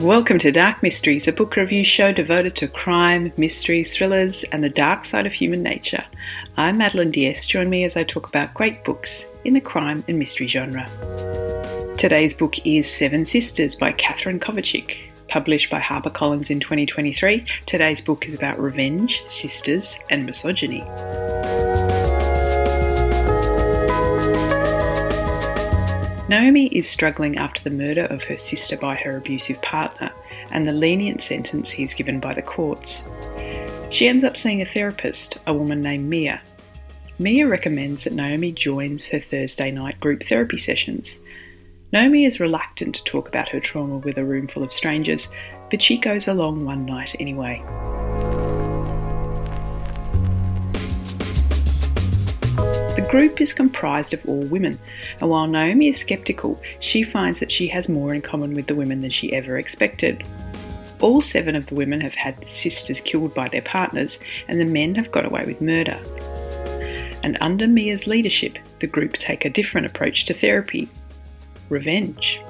Welcome to Dark Mysteries, a book review show devoted to crime, mysteries, thrillers, and the dark side of human nature. I'm Madeleine d'Este. Join me as I talk about great books in the crime and mystery genre. Today's book is Seven Sisters by Katherine Kovacic. Published by HarperCollins in 2023, today's book is about revenge, sisters, and misogyny. Naomi is struggling after the murder of her sister by her abusive partner and the lenient sentence he's given by the courts. She ends up seeing a therapist, a woman named Mia. Mia recommends that Naomi joins her Thursday night group therapy sessions. Naomi is reluctant to talk about her trauma with a room full of strangers, but she goes along one night anyway. Group is comprised of all women, and while Naomi is skeptical, she finds that she has more in common with the women than she ever expected. All seven of the women have had sisters killed by their partners, and the men have got away with murder. And under Mia's leadership, the group take a different approach to therapy revenge.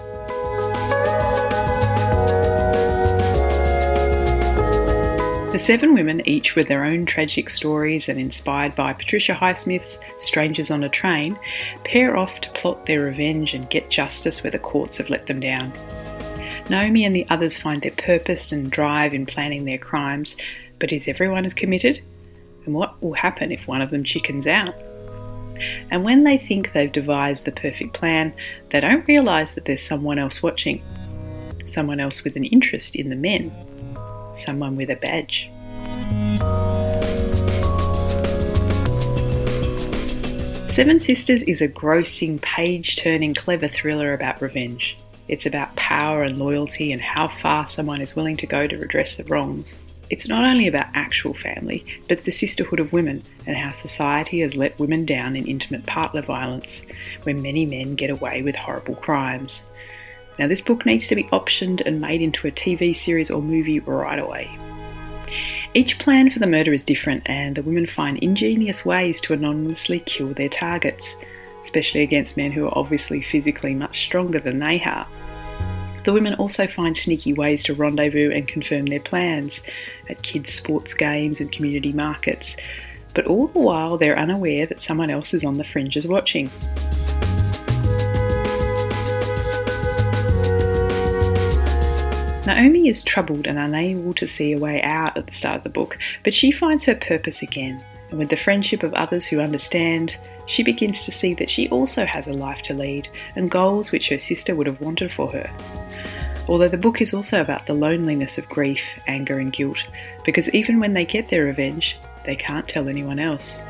The seven women, each with their own tragic stories and inspired by Patricia Highsmith's Strangers on a Train, pair off to plot their revenge and get justice where the courts have let them down. Naomi and the others find their purpose and drive in planning their crimes, but is everyone as committed? And what will happen if one of them chickens out? And when they think they've devised the perfect plan, they don't realise that there's someone else watching. Someone else with an interest in the men someone with a badge. Seven Sisters is a grossing, page turning, clever thriller about revenge. It's about power and loyalty and how far someone is willing to go to redress the wrongs. It's not only about actual family, but the sisterhood of women and how society has let women down in intimate partner violence, where many men get away with horrible crimes. Now, this book needs to be optioned and made into a TV series or movie right away. Each plan for the murder is different, and the women find ingenious ways to anonymously kill their targets, especially against men who are obviously physically much stronger than they are. The women also find sneaky ways to rendezvous and confirm their plans at kids' sports games and community markets, but all the while they're unaware that someone else is on the fringes watching. Naomi is troubled and unable to see a way out at the start of the book, but she finds her purpose again, and with the friendship of others who understand, she begins to see that she also has a life to lead and goals which her sister would have wanted for her. Although the book is also about the loneliness of grief, anger, and guilt, because even when they get their revenge, they can't tell anyone else.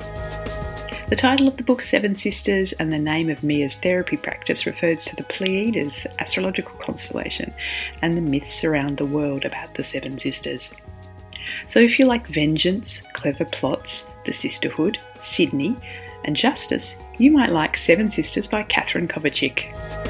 The title of the book, Seven Sisters, and the name of Mia's therapy practice refers to the Pleiades astrological constellation and the myths around the world about the Seven Sisters. So if you like vengeance, clever plots, the sisterhood, Sydney, and justice, you might like Seven Sisters by Katherine Kovacic.